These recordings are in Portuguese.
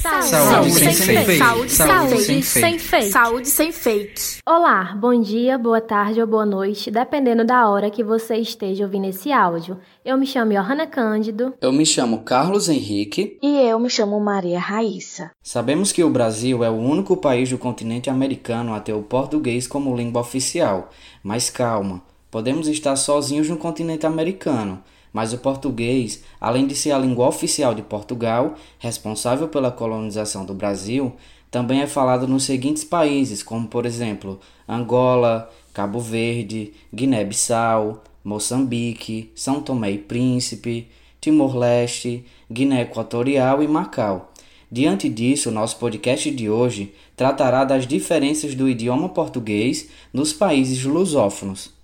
Saúde, saúde, sem, sem fake. Saúde, saúde, sem, sem fake. Saúde sem fake. Olá, bom dia, boa tarde ou boa noite, dependendo da hora que você esteja ouvindo esse áudio. Eu me chamo Johanna Cândido. Eu me chamo Carlos Henrique. E eu me chamo Maria Raíssa. Sabemos que o Brasil é o único país do continente americano a ter o português como língua oficial. Mas calma, podemos estar sozinhos no continente americano mas o português, além de ser a língua oficial de Portugal, responsável pela colonização do Brasil, também é falado nos seguintes países, como por exemplo Angola, Cabo Verde, Guiné-Bissau, Moçambique, São Tomé e Príncipe, Timor-Leste, Guiné Equatorial e Macau. Diante disso, nosso podcast de hoje tratará das diferenças do idioma português nos países lusófonos.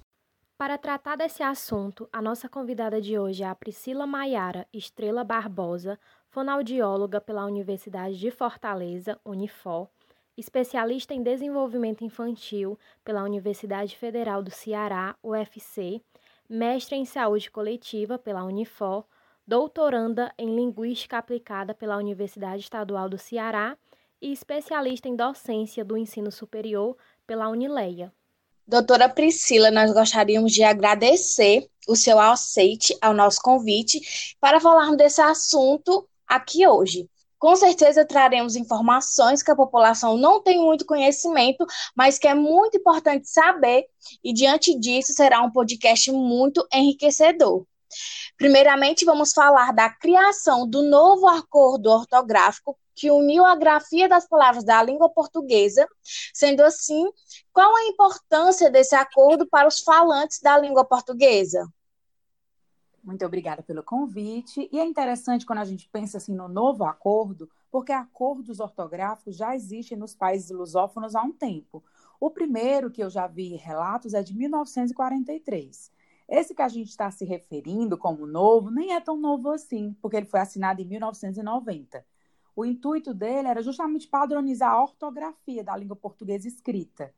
Para tratar desse assunto, a nossa convidada de hoje é a Priscila Maiara Estrela Barbosa, fonoaudióloga pela Universidade de Fortaleza, Unifor, especialista em desenvolvimento infantil pela Universidade Federal do Ceará, UFC, mestre em saúde coletiva pela Unifor, doutoranda em linguística aplicada pela Universidade Estadual do Ceará e especialista em docência do ensino superior pela Unileia. Doutora Priscila, nós gostaríamos de agradecer o seu aceite ao nosso convite para falarmos desse assunto aqui hoje. Com certeza traremos informações que a população não tem muito conhecimento, mas que é muito importante saber, e diante disso será um podcast muito enriquecedor. Primeiramente, vamos falar da criação do novo acordo ortográfico que uniu a grafia das palavras da língua portuguesa. Sendo assim, qual a importância desse acordo para os falantes da língua portuguesa? Muito obrigada pelo convite. E é interessante quando a gente pensa assim no novo acordo, porque acordos ortográficos já existem nos países lusófonos há um tempo. O primeiro que eu já vi relatos é de 1943. Esse que a gente está se referindo como novo nem é tão novo assim, porque ele foi assinado em 1990. O intuito dele era justamente padronizar a ortografia da língua portuguesa escrita,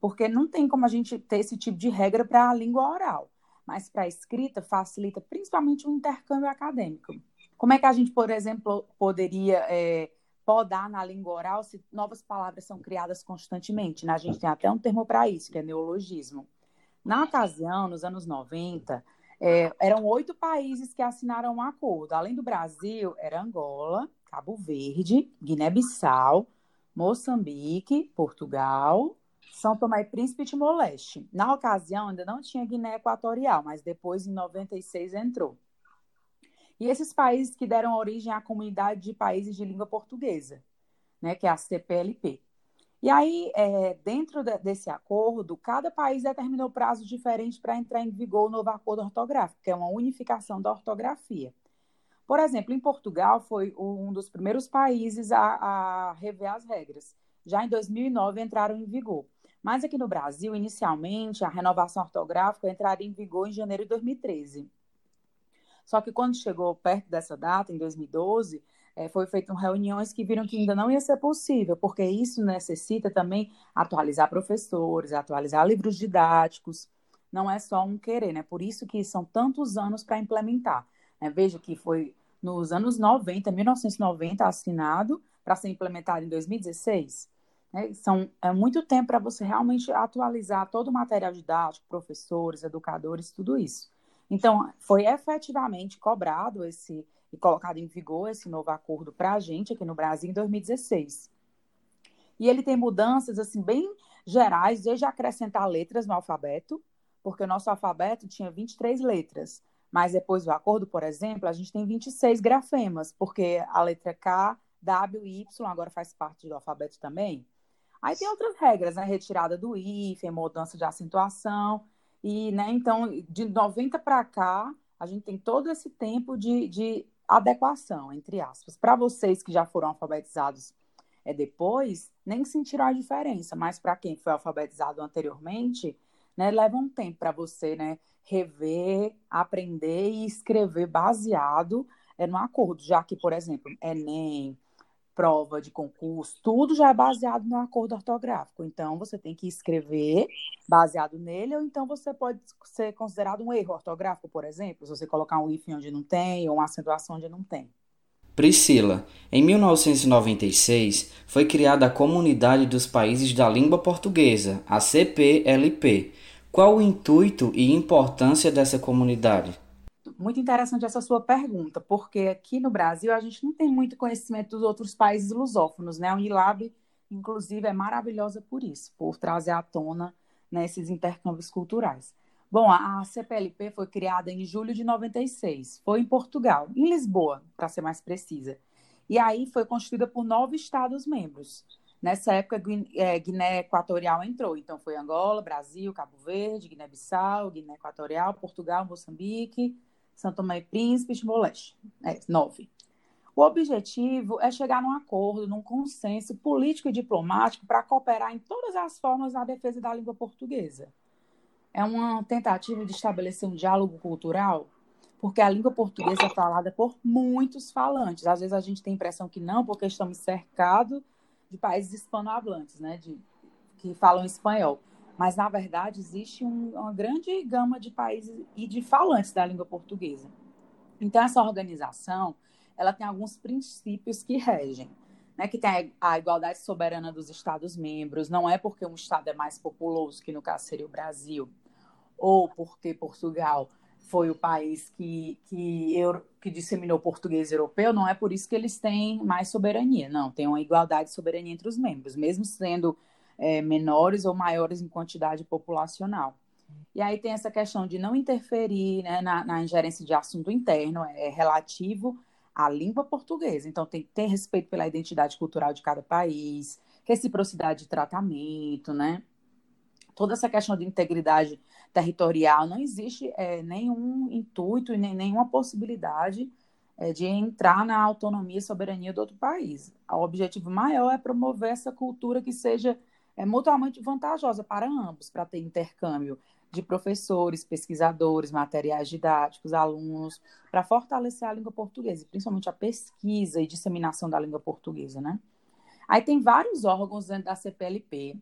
porque não tem como a gente ter esse tipo de regra para a língua oral, mas para a escrita facilita principalmente o intercâmbio acadêmico. Como é que a gente, por exemplo, poderia é, podar na língua oral se novas palavras são criadas constantemente? Né? A gente tem até um termo para isso, que é neologismo. Na ocasião, nos anos 90, é, eram oito países que assinaram um acordo. Além do Brasil, era Angola, Cabo Verde, Guiné-Bissau, Moçambique, Portugal, São Tomé e Príncipe e Timor-Leste. Na ocasião, ainda não tinha Guiné Equatorial, mas depois, em 96, entrou. E esses países que deram origem à comunidade de países de língua portuguesa, né, que é a CPLP. E aí, é, dentro de, desse acordo, cada país determinou prazos diferentes para entrar em vigor o novo acordo ortográfico, que é uma unificação da ortografia. Por exemplo, em Portugal foi um dos primeiros países a, a rever as regras. Já em 2009 entraram em vigor. Mas aqui no Brasil, inicialmente, a renovação ortográfica entraria em vigor em janeiro de 2013. Só que quando chegou perto dessa data, em 2012, é, foi feito reuniões que viram que ainda não ia ser possível, porque isso necessita também atualizar professores, atualizar livros didáticos. Não é só um querer, né? Por isso que são tantos anos para implementar. Né? Veja que foi nos anos 90, 1990, assinado para ser implementado em 2016. Né? São, é muito tempo para você realmente atualizar todo o material didático, professores, educadores, tudo isso. Então, foi efetivamente cobrado esse e colocado em vigor esse novo acordo para a gente aqui no Brasil em 2016. E ele tem mudanças assim bem gerais, desde acrescentar letras no alfabeto, porque o nosso alfabeto tinha 23 letras. Mas depois do acordo, por exemplo, a gente tem 26 grafemas, porque a letra K, W e Y agora faz parte do alfabeto também. Aí tem outras regras, né? Retirada do hífen, mudança de acentuação. E, né, então, de 90 para cá, a gente tem todo esse tempo de, de adequação, entre aspas. Para vocês que já foram alfabetizados é, depois, nem sentiram a diferença, mas para quem foi alfabetizado anteriormente, né, leva um tempo para você né, rever, aprender e escrever baseado é, no acordo, já que, por exemplo, Enem, prova de concurso, tudo já é baseado no acordo ortográfico. Então, você tem que escrever baseado nele, ou então você pode ser considerado um erro ortográfico, por exemplo, se você colocar um hífen onde não tem, ou uma acentuação onde não tem. Priscila, em 1996 foi criada a Comunidade dos Países da Língua Portuguesa, a CPLP. Qual o intuito e importância dessa comunidade? Muito interessante essa sua pergunta, porque aqui no Brasil a gente não tem muito conhecimento dos outros países lusófonos, né? A Unilab, inclusive, é maravilhosa por isso, por trazer à tona né, esses intercâmbios culturais. Bom, a CPLP foi criada em julho de 96, foi em Portugal, em Lisboa, para ser mais precisa. E aí foi constituída por nove Estados-membros. Nessa época, é, Guiné Equatorial entrou. Então, foi Angola, Brasil, Cabo Verde, Guiné-Bissau, Guiné Equatorial, Portugal, Moçambique, São Tomé e Príncipe Timor-Leste. É, nove. O objetivo é chegar num acordo, num consenso político e diplomático para cooperar em todas as formas na defesa da língua portuguesa. É uma tentativa de estabelecer um diálogo cultural, porque a língua portuguesa é falada por muitos falantes. Às vezes a gente tem a impressão que não, porque estamos cercados de países hispanohablantes, né, de, que falam espanhol. Mas, na verdade, existe um, uma grande gama de países e de falantes da língua portuguesa. Então, essa organização ela tem alguns princípios que regem. Né, que tem a igualdade soberana dos Estados-membros, não é porque um Estado é mais populoso, que no caso seria o Brasil, ou porque Portugal foi o país que, que, eu, que disseminou português europeu, não é por isso que eles têm mais soberania, não, tem uma igualdade de soberania entre os membros, mesmo sendo é, menores ou maiores em quantidade populacional. E aí tem essa questão de não interferir né, na, na ingerência de assunto interno, é relativo a língua portuguesa. Então, tem que ter respeito pela identidade cultural de cada país, reciprocidade de tratamento, né? Toda essa questão de integridade territorial, não existe é, nenhum intuito e nem, nenhuma possibilidade é, de entrar na autonomia e soberania do outro país. O objetivo maior é promover essa cultura que seja é, mutuamente vantajosa para ambos, para ter intercâmbio de professores, pesquisadores, materiais didáticos, alunos, para fortalecer a língua portuguesa, principalmente a pesquisa e disseminação da língua portuguesa, né? Aí tem vários órgãos dentro da CPLP.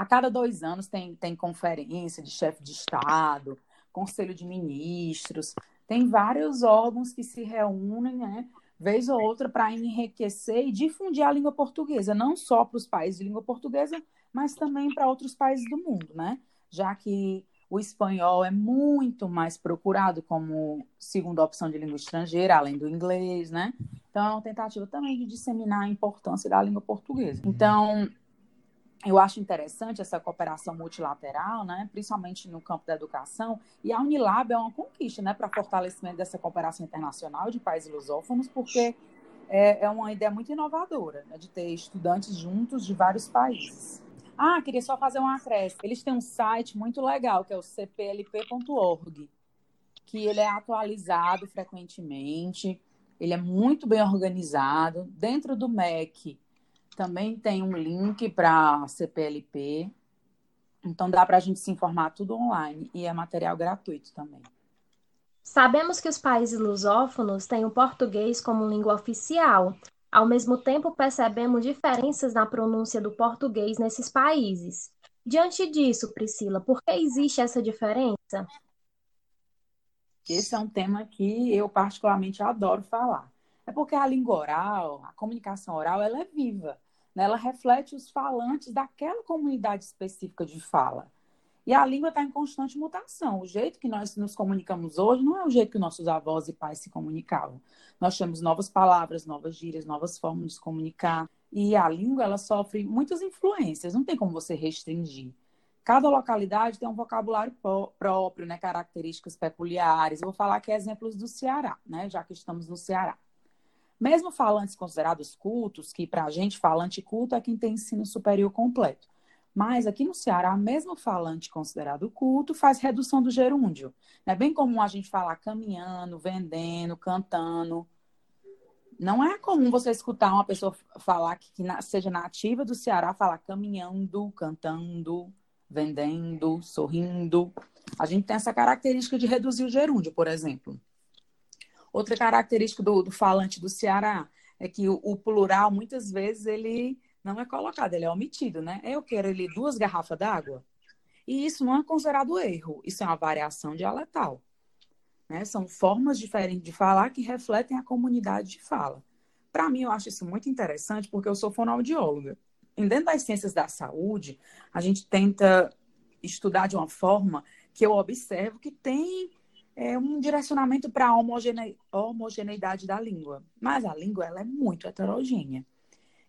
A cada dois anos tem, tem conferência de chefe de Estado, conselho de ministros, tem vários órgãos que se reúnem, né, vez ou outra, para enriquecer e difundir a língua portuguesa, não só para os países de língua portuguesa, mas também para outros países do mundo, né? já que o espanhol é muito mais procurado como segunda opção de língua estrangeira, além do inglês, né? Então, é uma tentativa também de disseminar a importância da língua portuguesa. Então, eu acho interessante essa cooperação multilateral, né? principalmente no campo da educação, e a Unilab é uma conquista né? para fortalecimento dessa cooperação internacional de países lusófonos, porque é, é uma ideia muito inovadora né? de ter estudantes juntos de vários países. Ah, queria só fazer um acréscimo. Eles têm um site muito legal, que é o cplp.org, que ele é atualizado frequentemente, ele é muito bem organizado. Dentro do MEC também tem um link para CPLP, então dá para a gente se informar tudo online e é material gratuito também. Sabemos que os países lusófonos têm o português como língua oficial, ao mesmo tempo, percebemos diferenças na pronúncia do português nesses países. Diante disso, Priscila, por que existe essa diferença? Esse é um tema que eu particularmente adoro falar. É porque a língua oral, a comunicação oral, ela é viva. Né? Ela reflete os falantes daquela comunidade específica de fala. E a língua está em constante mutação. O jeito que nós nos comunicamos hoje não é o jeito que nossos avós e pais se comunicavam. Nós temos novas palavras, novas gírias, novas formas de se comunicar. E a língua, ela sofre muitas influências, não tem como você restringir. Cada localidade tem um vocabulário próprio, né, características peculiares. Vou falar aqui exemplos do Ceará, né, já que estamos no Ceará. Mesmo falantes considerados cultos, que para a gente falante culto é quem tem ensino superior completo. Mas aqui no Ceará, mesmo falante considerado culto, faz redução do gerúndio. É bem comum a gente falar caminhando, vendendo, cantando. Não é comum você escutar uma pessoa falar que, que seja nativa do Ceará falar caminhando, cantando, vendendo, sorrindo. A gente tem essa característica de reduzir o gerúndio, por exemplo. Outra característica do, do falante do Ceará é que o, o plural, muitas vezes, ele não é colocado, ele é omitido, né? Eu quero ali duas garrafas d'água. E isso não é considerado erro, isso é uma variação dialetal. Né? São formas diferentes de falar que refletem a comunidade de fala. Para mim, eu acho isso muito interessante porque eu sou fonoaudióloga. E dentro das ciências da saúde, a gente tenta estudar de uma forma que eu observo que tem é, um direcionamento para a homogene... homogeneidade da língua. Mas a língua ela é muito heterogênea.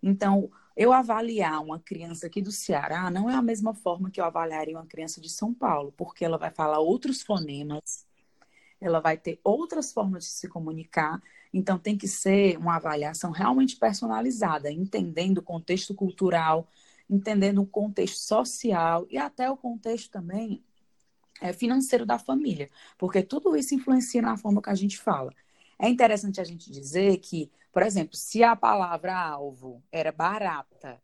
Então, eu avaliar uma criança aqui do Ceará não é a mesma forma que eu avaliaria uma criança de São Paulo, porque ela vai falar outros fonemas, ela vai ter outras formas de se comunicar. Então, tem que ser uma avaliação realmente personalizada, entendendo o contexto cultural, entendendo o contexto social e até o contexto também financeiro da família, porque tudo isso influencia na forma que a gente fala. É interessante a gente dizer que, por exemplo, se a palavra alvo era barata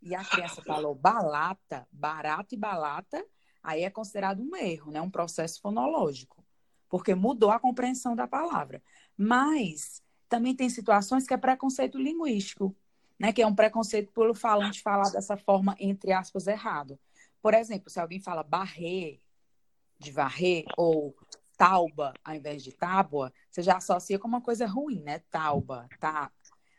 e a criança falou balata, barato e balata, aí é considerado um erro, né? um processo fonológico, porque mudou a compreensão da palavra. Mas também tem situações que é preconceito linguístico, né? que é um preconceito pelo falante falar dessa forma, entre aspas, errado. Por exemplo, se alguém fala barrer, de varrer ou tauba ao invés de tábua, você já associa com uma coisa ruim, né? Tauba, tá?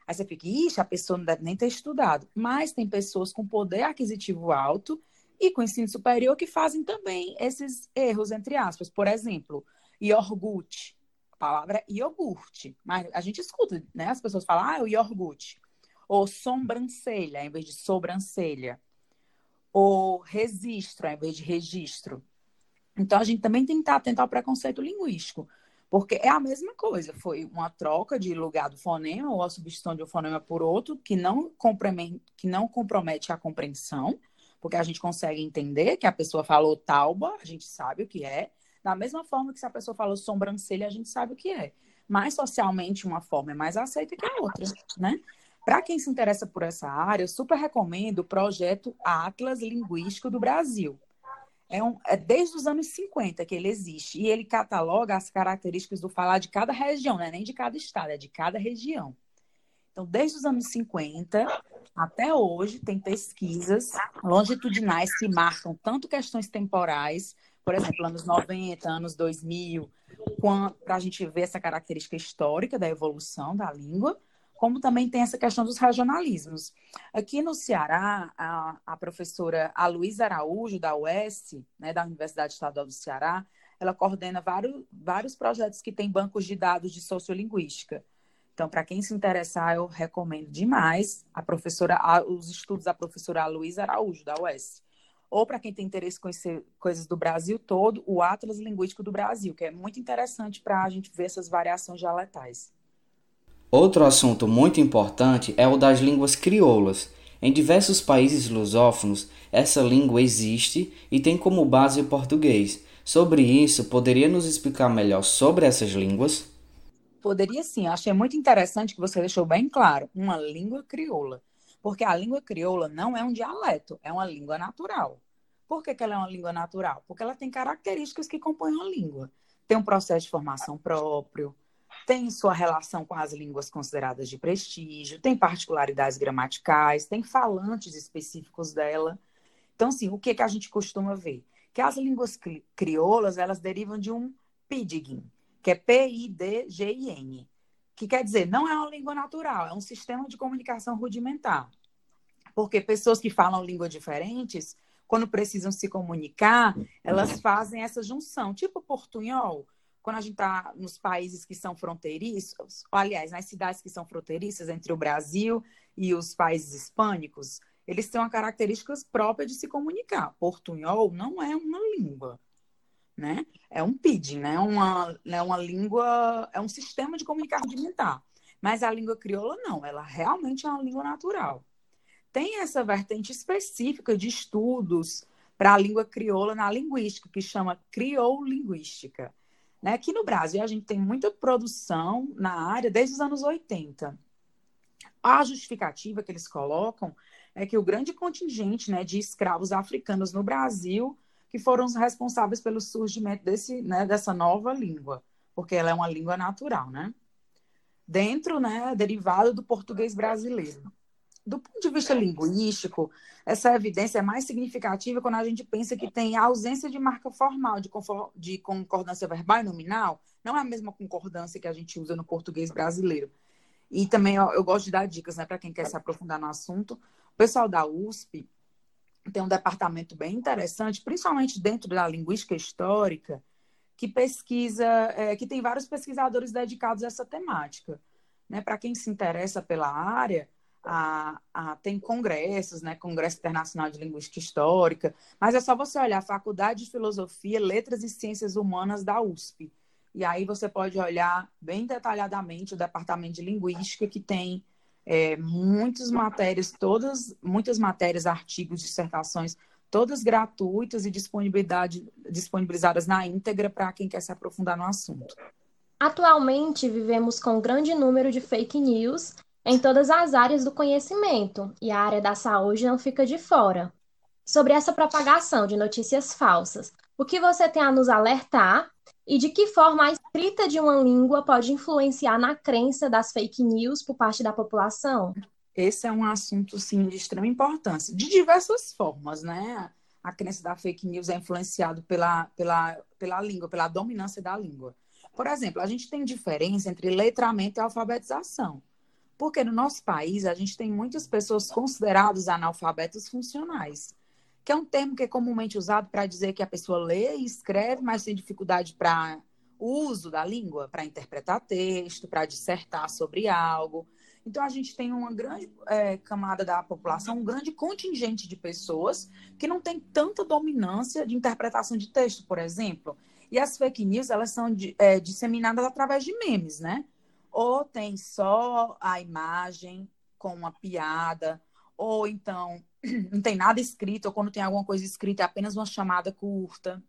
Aí você fica, ixi, a pessoa não deve nem ter estudado. Mas tem pessoas com poder aquisitivo alto e com ensino superior que fazem também esses erros, entre aspas. Por exemplo, iogurte. A palavra é iogurte. Mas a gente escuta, né? As pessoas falam, ah, é o iogurte. Ou sobrancelha, ao invés de sobrancelha. Ou registro, ao invés de registro. Então, a gente também tem que estar atento ao preconceito linguístico, porque é a mesma coisa, foi uma troca de lugar do fonema ou a substituição de um fonema por outro que não, que não compromete a compreensão, porque a gente consegue entender que a pessoa falou tauba, a gente sabe o que é, da mesma forma que se a pessoa falou sobrancelha, a gente sabe o que é. Mas socialmente uma forma é mais aceita que a outra, né? Para quem se interessa por essa área, eu super recomendo o projeto Atlas Linguístico do Brasil. É, um, é desde os anos 50 que ele existe. E ele cataloga as características do falar de cada região, não é nem de cada estado, é de cada região. Então, desde os anos 50 até hoje, tem pesquisas longitudinais que marcam tanto questões temporais, por exemplo, anos 90, anos 2000, para a gente ver essa característica histórica da evolução da língua, como também tem essa questão dos regionalismos. Aqui no Ceará, a, a professora Aloysia Araújo, da UES, né, da Universidade Estadual do Ceará, ela coordena vários, vários projetos que têm bancos de dados de sociolinguística. Então, para quem se interessar, eu recomendo demais a professora, os estudos da professora Aloysia Araújo, da UES. Ou para quem tem interesse em conhecer coisas do Brasil todo, o Atlas Linguístico do Brasil, que é muito interessante para a gente ver essas variações dialetais. Outro assunto muito importante é o das línguas crioulas. Em diversos países lusófonos, essa língua existe e tem como base o português. Sobre isso, poderia nos explicar melhor sobre essas línguas? Poderia sim, achei muito interessante que você deixou bem claro, uma língua crioula. Porque a língua crioula não é um dialeto, é uma língua natural. Por que, que ela é uma língua natural? Porque ela tem características que compõem a língua. Tem um processo de formação próprio, tem sua relação com as línguas consideradas de prestígio, tem particularidades gramaticais, tem falantes específicos dela. Então, assim, o que, que a gente costuma ver? Que as línguas cri crioulas, elas derivam de um pidgin, que é P-I-D-G-I-N, que quer dizer, não é uma língua natural, é um sistema de comunicação rudimentar. Porque pessoas que falam línguas diferentes, quando precisam se comunicar, elas fazem essa junção, tipo portunhol, quando a gente está nos países que são fronteiriços, aliás, nas cidades que são fronteiriças entre o Brasil e os países hispânicos, eles têm uma característica própria de se comunicar. Portunhol não é uma língua, né? É um pidgin, né? Uma, né? uma língua, é um sistema de comunicação rudimentar. Mas a língua crioula não, ela realmente é uma língua natural. Tem essa vertente específica de estudos para a língua crioula na linguística, que chama crioulinguística né? Aqui no Brasil, a gente tem muita produção na área desde os anos 80. A justificativa que eles colocam é que o grande contingente né, de escravos africanos no Brasil que foram os responsáveis pelo surgimento desse, né, dessa nova língua, porque ela é uma língua natural, né? Dentro, né, derivado do português brasileiro. Do ponto de vista linguístico, essa evidência é mais significativa quando a gente pensa que tem a ausência de marca formal, de, de concordância verbal e nominal, não é a mesma concordância que a gente usa no português brasileiro. E também ó, eu gosto de dar dicas né, para quem quer se aprofundar no assunto. O pessoal da USP tem um departamento bem interessante, principalmente dentro da linguística histórica, que pesquisa, é, que tem vários pesquisadores dedicados a essa temática. Né? Para quem se interessa pela área, a, a, tem congressos, né? Congresso Internacional de Linguística Histórica, mas é só você olhar a Faculdade de Filosofia, Letras e Ciências Humanas da USP. E aí você pode olhar bem detalhadamente o Departamento de Linguística, que tem é, muitas matérias, todas, muitas matérias, artigos, dissertações, todas gratuitas e disponibilidade, disponibilizadas na íntegra para quem quer se aprofundar no assunto. Atualmente, vivemos com um grande número de fake news em todas as áreas do conhecimento, e a área da saúde não fica de fora. Sobre essa propagação de notícias falsas, o que você tem a nos alertar e de que forma a escrita de uma língua pode influenciar na crença das fake news por parte da população? Esse é um assunto, sim, de extrema importância, de diversas formas, né? A crença da fake news é influenciada pela, pela, pela língua, pela dominância da língua. Por exemplo, a gente tem diferença entre letramento e alfabetização. Porque no nosso país a gente tem muitas pessoas consideradas analfabetos funcionais, que é um termo que é comumente usado para dizer que a pessoa lê e escreve, mas tem dificuldade para o uso da língua, para interpretar texto, para dissertar sobre algo. Então, a gente tem uma grande é, camada da população, um grande contingente de pessoas que não tem tanta dominância de interpretação de texto, por exemplo. E as fake news, elas são de, é, disseminadas através de memes, né? Ou tem só a imagem com uma piada, ou então não tem nada escrito, ou quando tem alguma coisa escrita é apenas uma chamada curta.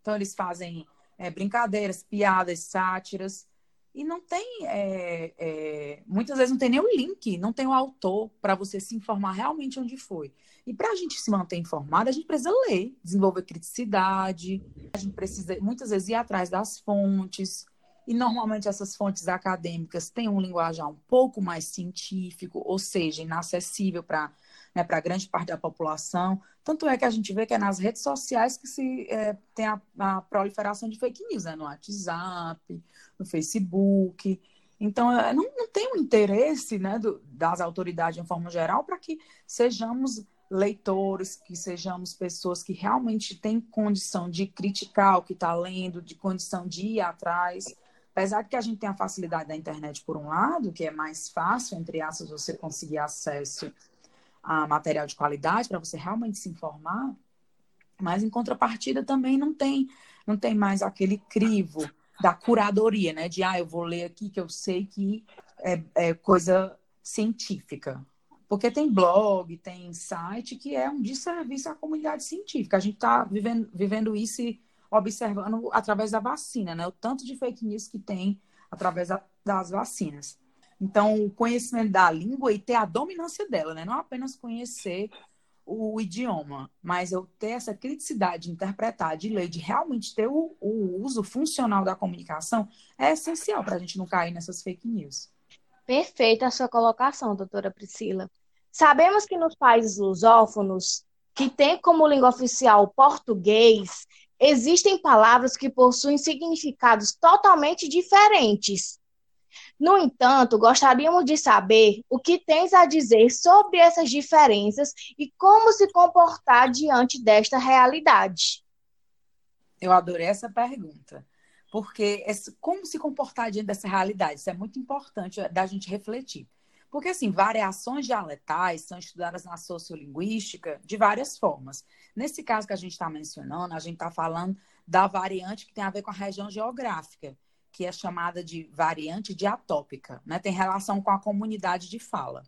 Então eles fazem é, brincadeiras, piadas, sátiras, e não tem, é, é, muitas vezes não tem nem o link, não tem o autor para você se informar realmente onde foi. E para a gente se manter informado, a gente precisa ler, desenvolver criticidade, a gente precisa muitas vezes ir atrás das fontes, e normalmente essas fontes acadêmicas têm um linguajar um pouco mais científico, ou seja, inacessível para né, para grande parte da população. Tanto é que a gente vê que é nas redes sociais que se é, tem a, a, proliferação de fake news, né? no WhatsApp, no Facebook. Então, é, não, não tem um interesse né, do, das autoridades, de forma geral, para que sejamos leitores, que sejamos pessoas que realmente têm condição de criticar o que está lendo, de condição de ir atrás. Apesar de que a gente tem a facilidade da internet por um lado, que é mais fácil, entre aspas, você conseguir acesso a material de qualidade para você realmente se informar, mas em contrapartida também não tem, não tem mais aquele crivo da curadoria, né? De ah, eu vou ler aqui que eu sei que é, é coisa científica. Porque tem blog, tem site que é um desserviço à comunidade científica. A gente está vivendo, vivendo isso e observando através da vacina, né? O tanto de fake news que tem através da, das vacinas. Então, o conhecimento da língua e ter a dominância dela, né? Não apenas conhecer o idioma, mas eu ter essa criticidade de interpretar, de ler, de realmente ter o, o uso funcional da comunicação é essencial para a gente não cair nessas fake news. Perfeita a sua colocação, doutora Priscila. Sabemos que nos países lusófonos, que tem como língua oficial o português, existem palavras que possuem significados totalmente diferentes. No entanto, gostaríamos de saber o que tens a dizer sobre essas diferenças e como se comportar diante desta realidade. Eu adorei essa pergunta, porque como se comportar diante dessa realidade? Isso é muito importante da gente refletir. Porque, assim, variações dialetais são estudadas na sociolinguística de várias formas. Nesse caso que a gente está mencionando, a gente está falando da variante que tem a ver com a região geográfica, que é chamada de variante diatópica, né? Tem relação com a comunidade de fala.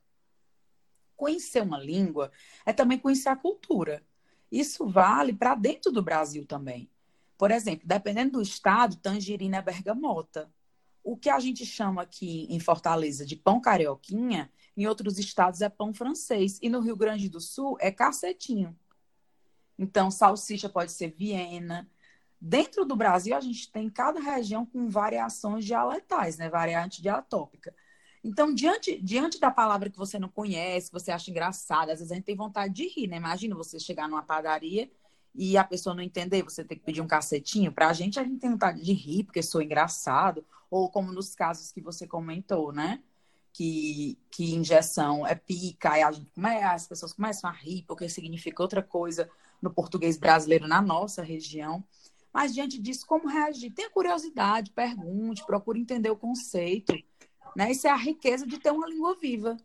Conhecer uma língua é também conhecer a cultura. Isso vale para dentro do Brasil também. Por exemplo, dependendo do estado, tangerina é bergamota o que a gente chama aqui em Fortaleza de pão carioquinha, em outros estados é pão francês. E no Rio Grande do Sul é cacetinho. Então, salsicha pode ser Viena. Dentro do Brasil, a gente tem cada região com variações dialetais, né? Variante diatópica. Então, diante, diante da palavra que você não conhece, você acha engraçada, às vezes a gente tem vontade de rir, né? Imagina você chegar numa padaria e a pessoa não entender, você tem que pedir um cacetinho. Pra gente, a gente tem vontade de rir, porque sou engraçado, ou como nos casos que você comentou, né? Que, que injeção é pica, e a as pessoas começam a rir, porque significa outra coisa no português brasileiro, na nossa região. Mas diante disso, como reagir? Tenha curiosidade, pergunte, procure entender o conceito. Né? Isso é a riqueza de ter uma língua viva.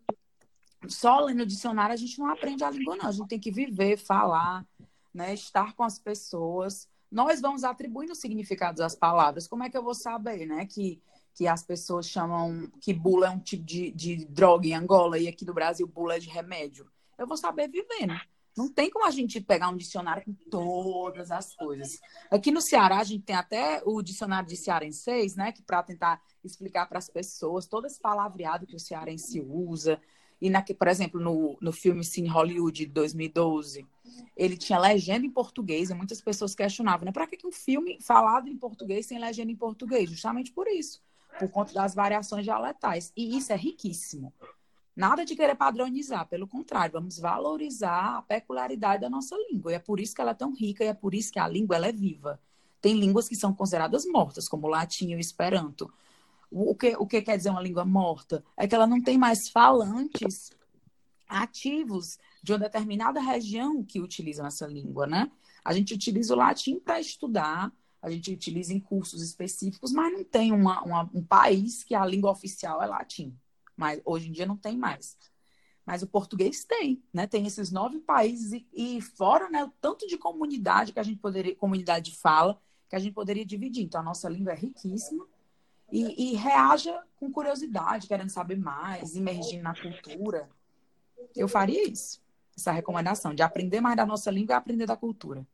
Só lendo o dicionário a gente não aprende a língua, não. A gente tem que viver, falar, né? estar com as pessoas. Nós vamos atribuindo significados às palavras. Como é que eu vou saber, né? Que, que as pessoas chamam que bula é um tipo de, de droga em Angola e aqui no Brasil bula é de remédio. Eu vou saber vivendo. Não tem como a gente pegar um dicionário com todas as coisas. Aqui no Ceará, a gente tem até o dicionário de cearenseis, né? Que para tentar explicar para as pessoas todo esse palavreado que o cearense usa. E, na, por exemplo, no, no filme Cine Hollywood de 2012, ele tinha legenda em português e muitas pessoas questionavam, né? Para que um filme falado em português sem legenda em português? Justamente por isso, por conta das variações dialetais. E isso é riquíssimo. Nada de querer padronizar, pelo contrário, vamos valorizar a peculiaridade da nossa língua. E é por isso que ela é tão rica e é por isso que a língua ela é viva. Tem línguas que são consideradas mortas, como o latim e o esperanto. O que, o que quer dizer uma língua morta? É que ela não tem mais falantes ativos de uma determinada região que utilizam essa língua, né? A gente utiliza o latim para estudar, a gente utiliza em cursos específicos, mas não tem uma, uma, um país que a língua oficial é latim mas hoje em dia não tem mais. Mas o português tem, né? Tem esses nove países e, e fora, né, o tanto de comunidade que a gente poderia, comunidade de fala, que a gente poderia dividir. Então a nossa língua é riquíssima e, e reaja com curiosidade, querendo saber mais, imergindo na cultura. Eu faria isso, essa recomendação de aprender mais da nossa língua e aprender da cultura.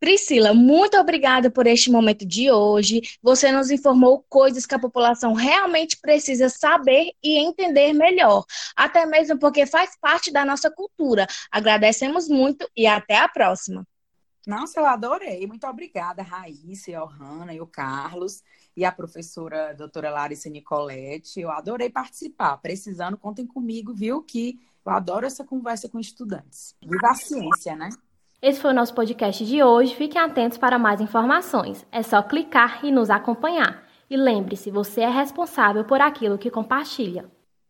Priscila, muito obrigada por este momento de hoje. Você nos informou coisas que a população realmente precisa saber e entender melhor, até mesmo porque faz parte da nossa cultura. Agradecemos muito e até a próxima. Nossa, eu adorei. Muito obrigada, Raíssa, a Ohana e o Carlos e a professora doutora Larissa Nicolette. Eu adorei participar. Precisando, contem comigo, viu? Que eu adoro essa conversa com estudantes. Viva a ciência, né? Esse foi o nosso podcast de hoje. Fiquem atentos para mais informações. É só clicar e nos acompanhar. E lembre-se, você é responsável por aquilo que compartilha.